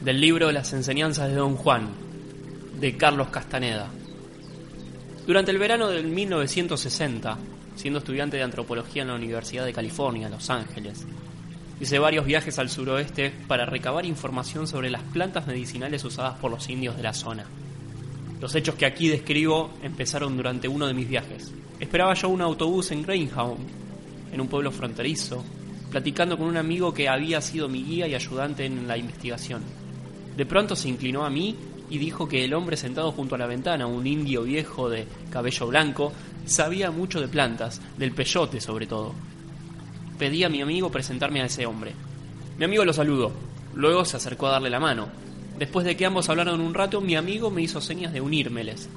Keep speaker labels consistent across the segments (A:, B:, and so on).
A: Del libro Las enseñanzas de Don Juan, de Carlos Castaneda. Durante el verano del 1960, siendo estudiante de antropología en la Universidad de California, Los Ángeles, hice varios viajes al suroeste para recabar información sobre las plantas medicinales usadas por los indios de la zona. Los hechos que aquí describo empezaron durante uno de mis viajes. Esperaba yo un autobús en Greyhound, en un pueblo fronterizo, platicando con un amigo que había sido mi guía y ayudante en la investigación. De pronto se inclinó a mí y dijo que el hombre sentado junto a la ventana, un indio viejo de cabello blanco, sabía mucho de plantas, del peyote sobre todo. Pedí a mi amigo presentarme a ese hombre. Mi amigo lo saludó, luego se acercó a darle la mano. Después de que ambos hablaron un rato, mi amigo me hizo señas de unírmeles,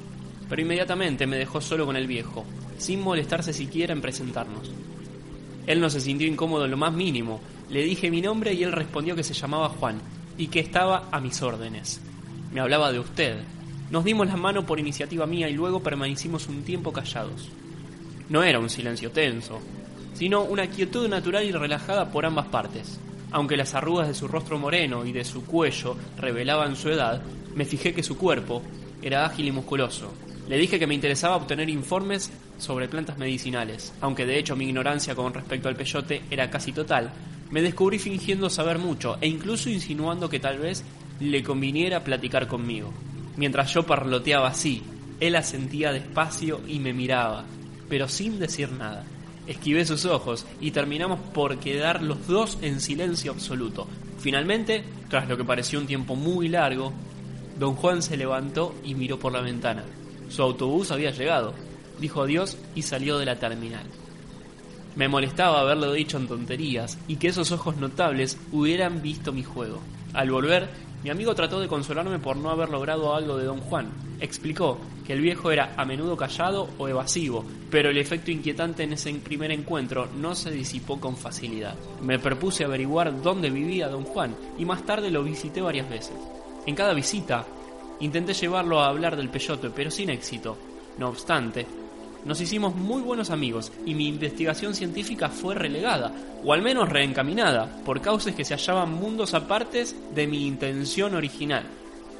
A: pero inmediatamente me dejó solo con el viejo, sin molestarse siquiera en presentarnos. Él no se sintió incómodo en lo más mínimo. Le dije mi nombre y él respondió que se llamaba Juan y que estaba a mis órdenes. Me hablaba de usted. Nos dimos la mano por iniciativa mía y luego permanecimos un tiempo callados. No era un silencio tenso, sino una quietud natural y relajada por ambas partes. Aunque las arrugas de su rostro moreno y de su cuello revelaban su edad, me fijé que su cuerpo era ágil y musculoso. Le dije que me interesaba obtener informes sobre plantas medicinales, aunque de hecho mi ignorancia con respecto al peyote era casi total. Me descubrí fingiendo saber mucho e incluso insinuando que tal vez le conviniera platicar conmigo. Mientras yo parloteaba así, él asentía despacio y me miraba, pero sin decir nada. Esquivé sus ojos y terminamos por quedar los dos en silencio absoluto. Finalmente, tras lo que pareció un tiempo muy largo, don Juan se levantó y miró por la ventana. Su autobús había llegado, dijo adiós y salió de la terminal. Me molestaba haberlo dicho en tonterías y que esos ojos notables hubieran visto mi juego. Al volver, mi amigo trató de consolarme por no haber logrado algo de don Juan. Explicó que el viejo era a menudo callado o evasivo, pero el efecto inquietante en ese primer encuentro no se disipó con facilidad. Me propuse averiguar dónde vivía don Juan y más tarde lo visité varias veces. En cada visita intenté llevarlo a hablar del peyote, pero sin éxito. No obstante, nos hicimos muy buenos amigos y mi investigación científica fue relegada, o al menos reencaminada, por causas que se hallaban mundos apartes de mi intención original.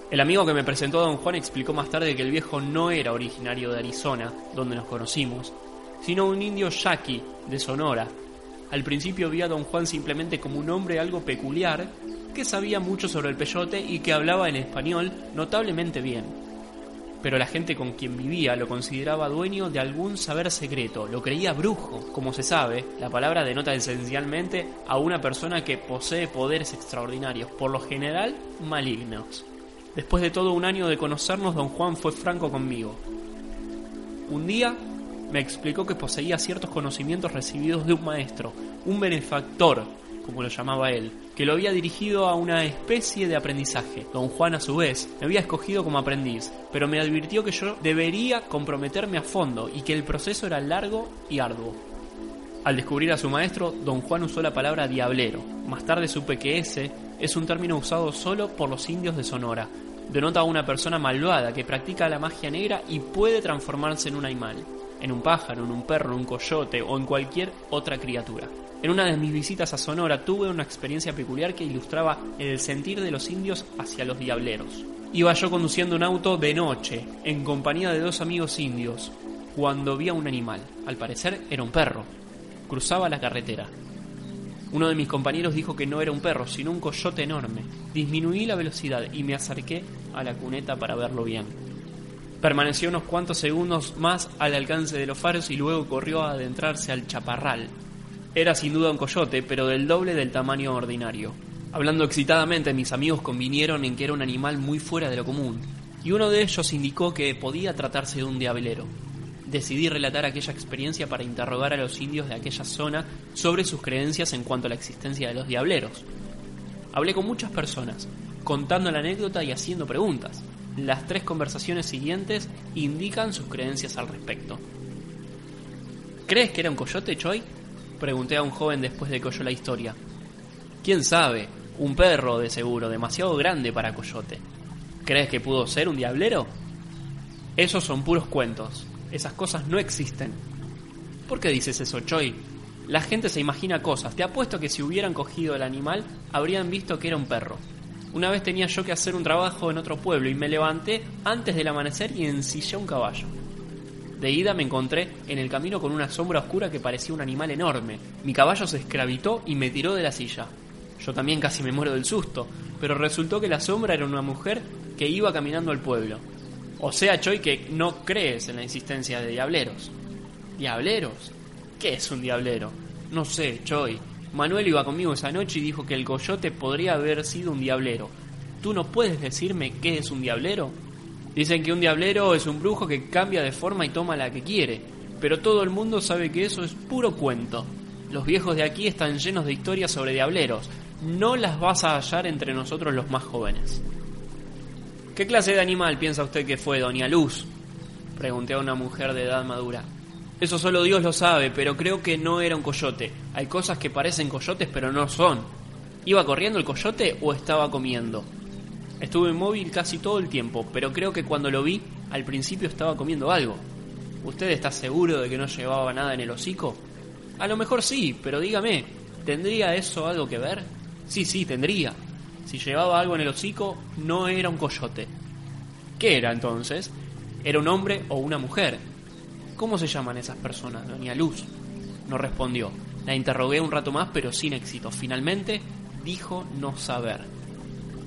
A: El amigo que me presentó a don Juan explicó más tarde que el viejo no era originario de Arizona, donde nos conocimos, sino un indio yaqui de Sonora. Al principio vi a don Juan simplemente como un hombre algo peculiar, que sabía mucho sobre el peyote y que hablaba en español notablemente bien pero la gente con quien vivía lo consideraba dueño de algún saber secreto, lo creía brujo. Como se sabe, la palabra denota esencialmente a una persona que posee poderes extraordinarios, por lo general malignos. Después de todo un año de conocernos, don Juan fue franco conmigo. Un día me explicó que poseía ciertos conocimientos recibidos de un maestro, un benefactor, como lo llamaba él, que lo había dirigido a una especie de aprendizaje. Don Juan, a su vez, me había escogido como aprendiz, pero me advirtió que yo debería comprometerme a fondo y que el proceso era largo y arduo. Al descubrir a su maestro, don Juan usó la palabra diablero. Más tarde supe que ese es un término usado solo por los indios de Sonora. Denota a una persona malvada que practica la magia negra y puede transformarse en un animal, en un pájaro, en un perro, en un coyote o en cualquier otra criatura. En una de mis visitas a Sonora tuve una experiencia peculiar que ilustraba el sentir de los indios hacia los diableros. Iba yo conduciendo un auto de noche, en compañía de dos amigos indios, cuando vi a un animal. Al parecer era un perro. Cruzaba la carretera. Uno de mis compañeros dijo que no era un perro, sino un coyote enorme. Disminuí la velocidad y me acerqué a la cuneta para verlo bien. Permaneció unos cuantos segundos más al alcance de los faros y luego corrió a adentrarse al chaparral, era sin duda un coyote, pero del doble del tamaño ordinario. Hablando excitadamente, mis amigos convinieron en que era un animal muy fuera de lo común, y uno de ellos indicó que podía tratarse de un diablero. decidí relatar aquella experiencia para interrogar a los indios de aquella zona sobre sus creencias en cuanto a la existencia de los diableros. Hablé con muchas personas, contando la anécdota y haciendo preguntas. Las tres conversaciones siguientes indican sus creencias al respecto. ¿Crees que era un coyote, Choi? Pregunté a un joven después de que oyó la historia. ¿Quién sabe? Un perro, de seguro, demasiado grande para coyote. ¿Crees que pudo ser un diablero? Esos son puros cuentos. Esas cosas no existen. ¿Por qué dices eso, Choi? La gente se imagina cosas. Te apuesto que si hubieran cogido el animal, habrían visto que era un perro. Una vez tenía yo que hacer un trabajo en otro pueblo y me levanté antes del amanecer y ensillé un caballo. De ida me encontré en el camino con una sombra oscura que parecía un animal enorme. Mi caballo se escravitó y me tiró de la silla. Yo también casi me muero del susto, pero resultó que la sombra era una mujer que iba caminando al pueblo. O sea, Choi, que no crees en la existencia de diableros. ¿Diableros? ¿Qué es un diablero? No sé, Choi. Manuel iba conmigo esa noche y dijo que el coyote podría haber sido un diablero. ¿Tú no puedes decirme qué es un diablero? Dicen que un diablero es un brujo que cambia de forma y toma la que quiere, pero todo el mundo sabe que eso es puro cuento. Los viejos de aquí están llenos de historias sobre diableros. No las vas a hallar entre nosotros los más jóvenes. ¿Qué clase de animal piensa usted que fue, doña Luz? Pregunté a una mujer de edad madura. Eso solo Dios lo sabe, pero creo que no era un coyote. Hay cosas que parecen coyotes pero no son. ¿Iba corriendo el coyote o estaba comiendo? Estuve inmóvil casi todo el tiempo, pero creo que cuando lo vi, al principio estaba comiendo algo. ¿Usted está seguro de que no llevaba nada en el hocico? A lo mejor sí, pero dígame, ¿tendría eso algo que ver? Sí, sí, tendría. Si llevaba algo en el hocico, no era un coyote. ¿Qué era entonces? Era un hombre o una mujer, ¿Cómo se llaman esas personas, doña Luz? No respondió. La interrogué un rato más, pero sin éxito. Finalmente dijo no saber.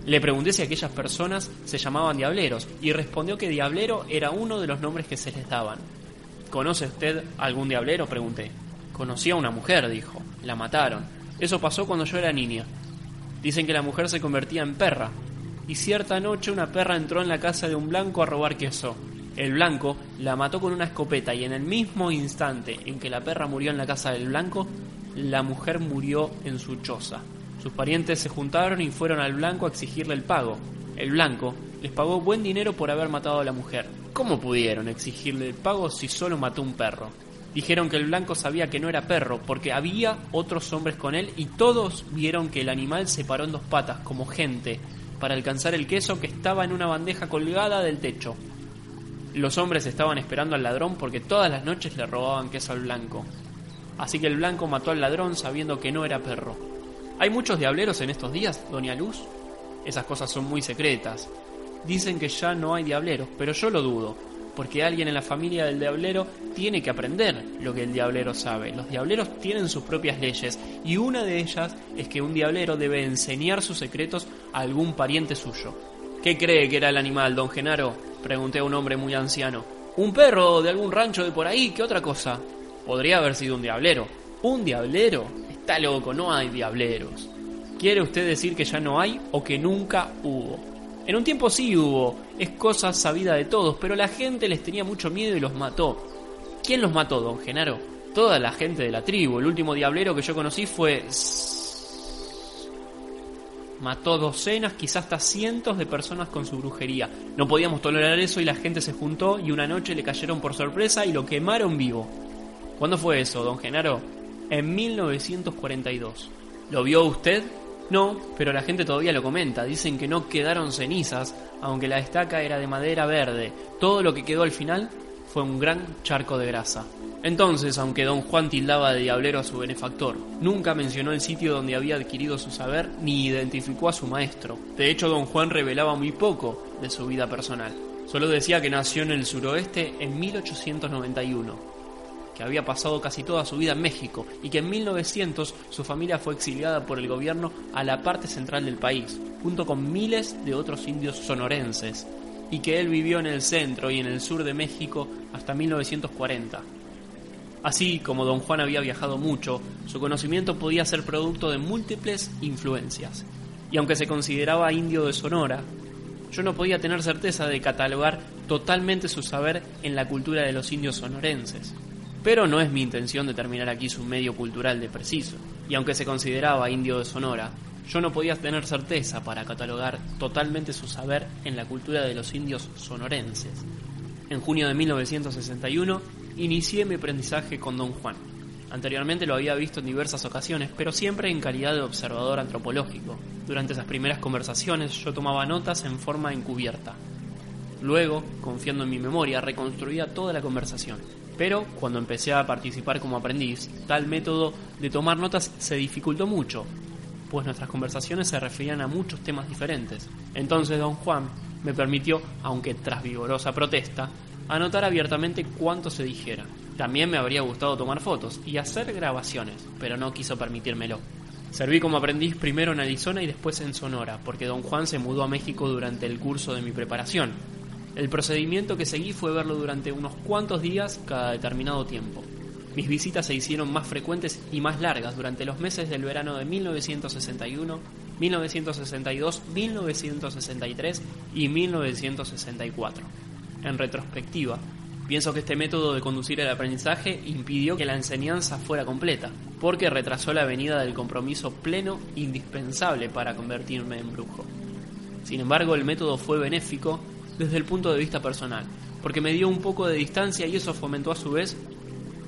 A: Le pregunté si aquellas personas se llamaban diableros y respondió que diablero era uno de los nombres que se les daban. ¿Conoce usted algún diablero? pregunté. Conocí a una mujer, dijo. La mataron. Eso pasó cuando yo era niña. Dicen que la mujer se convertía en perra. Y cierta noche una perra entró en la casa de un blanco a robar queso. El blanco la mató con una escopeta y en el mismo instante en que la perra murió en la casa del blanco, la mujer murió en su choza. Sus parientes se juntaron y fueron al blanco a exigirle el pago. El blanco les pagó buen dinero por haber matado a la mujer. ¿Cómo pudieron exigirle el pago si solo mató un perro? Dijeron que el blanco sabía que no era perro porque había otros hombres con él y todos vieron que el animal se paró en dos patas como gente para alcanzar el queso que estaba en una bandeja colgada del techo. Los hombres estaban esperando al ladrón porque todas las noches le robaban queso al blanco. Así que el blanco mató al ladrón sabiendo que no era perro. ¿Hay muchos diableros en estos días, doña Luz? Esas cosas son muy secretas. Dicen que ya no hay diableros, pero yo lo dudo, porque alguien en la familia del diablero tiene que aprender lo que el diablero sabe. Los diableros tienen sus propias leyes y una de ellas es que un diablero debe enseñar sus secretos a algún pariente suyo. ¿Qué cree que era el animal, don Genaro? Pregunté a un hombre muy anciano. ¿Un perro de algún rancho de por ahí? ¿Qué otra cosa? Podría haber sido un diablero. ¿Un diablero? Está loco, no hay diableros. ¿Quiere usted decir que ya no hay o que nunca hubo? En un tiempo sí hubo, es cosa sabida de todos, pero la gente les tenía mucho miedo y los mató. ¿Quién los mató, don Genaro? Toda la gente de la tribu. El último diablero que yo conocí fue mató docenas, quizás hasta cientos de personas con su brujería. No podíamos tolerar eso y la gente se juntó y una noche le cayeron por sorpresa y lo quemaron vivo. ¿Cuándo fue eso, don Genaro? En 1942. ¿Lo vio usted? No, pero la gente todavía lo comenta. Dicen que no quedaron cenizas, aunque la estaca era de madera verde. Todo lo que quedó al final fue un gran charco de grasa. Entonces, aunque don Juan tildaba de diablero a su benefactor, nunca mencionó el sitio donde había adquirido su saber ni identificó a su maestro. De hecho, don Juan revelaba muy poco de su vida personal. Solo decía que nació en el suroeste en 1891, que había pasado casi toda su vida en México y que en 1900 su familia fue exiliada por el gobierno a la parte central del país, junto con miles de otros indios sonorenses, y que él vivió en el centro y en el sur de México hasta 1940. Así como don Juan había viajado mucho, su conocimiento podía ser producto de múltiples influencias. Y aunque se consideraba indio de Sonora, yo no podía tener certeza de catalogar totalmente su saber en la cultura de los indios sonorenses. Pero no es mi intención determinar aquí su medio cultural de preciso, y aunque se consideraba indio de Sonora, yo no podía tener certeza para catalogar totalmente su saber en la cultura de los indios sonorenses. En junio de 1961 inicié mi aprendizaje con Don Juan. Anteriormente lo había visto en diversas ocasiones, pero siempre en calidad de observador antropológico. Durante esas primeras conversaciones yo tomaba notas en forma encubierta. Luego, confiando en mi memoria, reconstruía toda la conversación. Pero cuando empecé a participar como aprendiz, tal método de tomar notas se dificultó mucho, pues nuestras conversaciones se referían a muchos temas diferentes. Entonces don Juan me permitió, aunque tras vigorosa protesta, anotar abiertamente cuánto se dijera. También me habría gustado tomar fotos y hacer grabaciones, pero no quiso permitírmelo. Serví como aprendiz primero en Arizona y después en Sonora, porque don Juan se mudó a México durante el curso de mi preparación. El procedimiento que seguí fue verlo durante unos cuantos días cada determinado tiempo. Mis visitas se hicieron más frecuentes y más largas durante los meses del verano de 1961, 1962, 1963 y 1964. En retrospectiva, pienso que este método de conducir el aprendizaje impidió que la enseñanza fuera completa, porque retrasó la venida del compromiso pleno indispensable para convertirme en brujo. Sin embargo, el método fue benéfico desde el punto de vista personal, porque me dio un poco de distancia y eso fomentó a su vez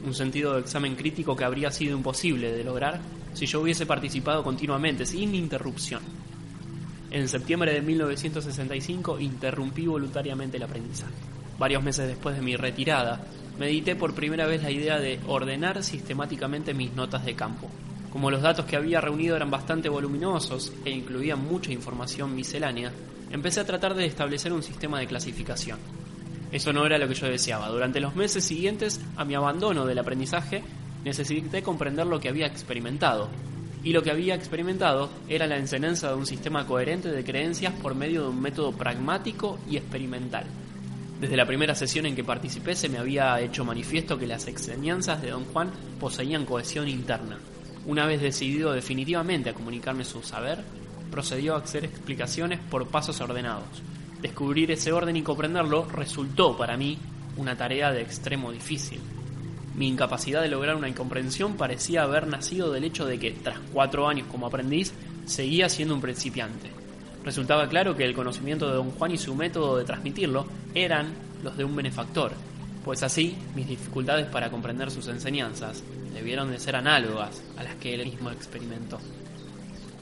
A: un sentido de examen crítico que habría sido imposible de lograr si yo hubiese participado continuamente, sin interrupción. En septiembre de 1965 interrumpí voluntariamente el aprendizaje. Varios meses después de mi retirada, medité por primera vez la idea de ordenar sistemáticamente mis notas de campo. Como los datos que había reunido eran bastante voluminosos e incluían mucha información miscelánea, empecé a tratar de establecer un sistema de clasificación. Eso no era lo que yo deseaba. Durante los meses siguientes a mi abandono del aprendizaje, necesité comprender lo que había experimentado. Y lo que había experimentado era la enseñanza de un sistema coherente de creencias por medio de un método pragmático y experimental. Desde la primera sesión en que participé se me había hecho manifiesto que las enseñanzas de don Juan poseían cohesión interna. Una vez decidido definitivamente a comunicarme su saber, procedió a hacer explicaciones por pasos ordenados, Descubrir ese orden y comprenderlo resultó para mí una tarea de extremo difícil. Mi incapacidad de lograr una incomprensión parecía haber nacido del hecho de que, tras cuatro años como aprendiz, seguía siendo un principiante. Resultaba claro que el conocimiento de don Juan y su método de transmitirlo eran los de un benefactor, pues así mis dificultades para comprender sus enseñanzas debieron de ser análogas a las que él mismo experimentó.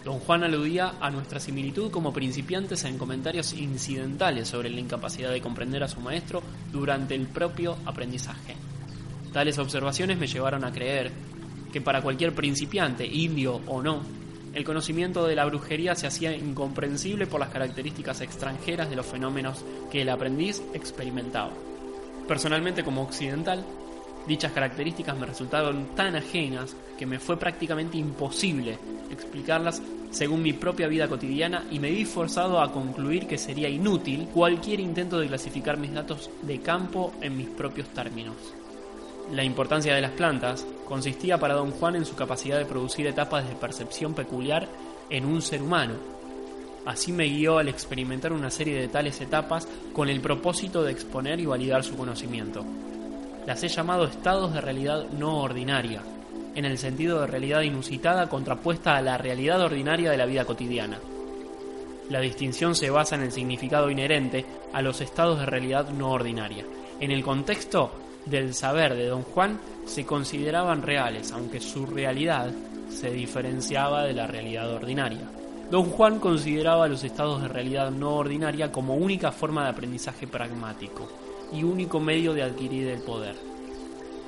A: Don Juan aludía a nuestra similitud como principiantes en comentarios incidentales sobre la incapacidad de comprender a su maestro durante el propio aprendizaje. Tales observaciones me llevaron a creer que para cualquier principiante, indio o no, el conocimiento de la brujería se hacía incomprensible por las características extranjeras de los fenómenos que el aprendiz experimentaba. Personalmente como occidental, Dichas características me resultaron tan ajenas que me fue prácticamente imposible explicarlas según mi propia vida cotidiana y me vi forzado a concluir que sería inútil cualquier intento de clasificar mis datos de campo en mis propios términos. La importancia de las plantas consistía para don Juan en su capacidad de producir etapas de percepción peculiar en un ser humano. Así me guió al experimentar una serie de tales etapas con el propósito de exponer y validar su conocimiento las he llamado estados de realidad no ordinaria, en el sentido de realidad inusitada contrapuesta a la realidad ordinaria de la vida cotidiana. La distinción se basa en el significado inherente a los estados de realidad no ordinaria. En el contexto del saber de don Juan se consideraban reales, aunque su realidad se diferenciaba de la realidad ordinaria. Don Juan consideraba los estados de realidad no ordinaria como única forma de aprendizaje pragmático y único medio de adquirir el poder,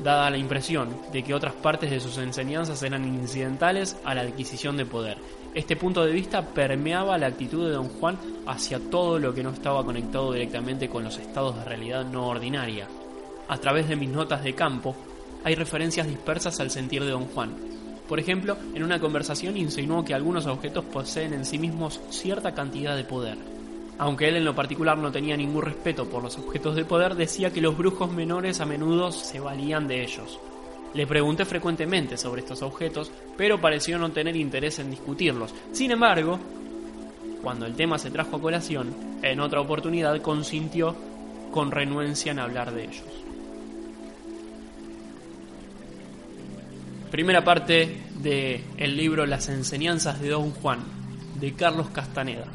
A: dada la impresión de que otras partes de sus enseñanzas eran incidentales a la adquisición de poder. Este punto de vista permeaba la actitud de don Juan hacia todo lo que no estaba conectado directamente con los estados de realidad no ordinaria. A través de mis notas de campo, hay referencias dispersas al sentir de don Juan. Por ejemplo, en una conversación insinuó que algunos objetos poseen en sí mismos cierta cantidad de poder aunque él en lo particular no tenía ningún respeto por los objetos de poder, decía que los brujos menores a menudo se valían de ellos. Le pregunté frecuentemente sobre estos objetos, pero pareció no tener interés en discutirlos. Sin embargo, cuando el tema se trajo a colación, en otra oportunidad consintió con renuencia en hablar de ellos. Primera parte del el libro Las enseñanzas de Don Juan, de Carlos Castaneda.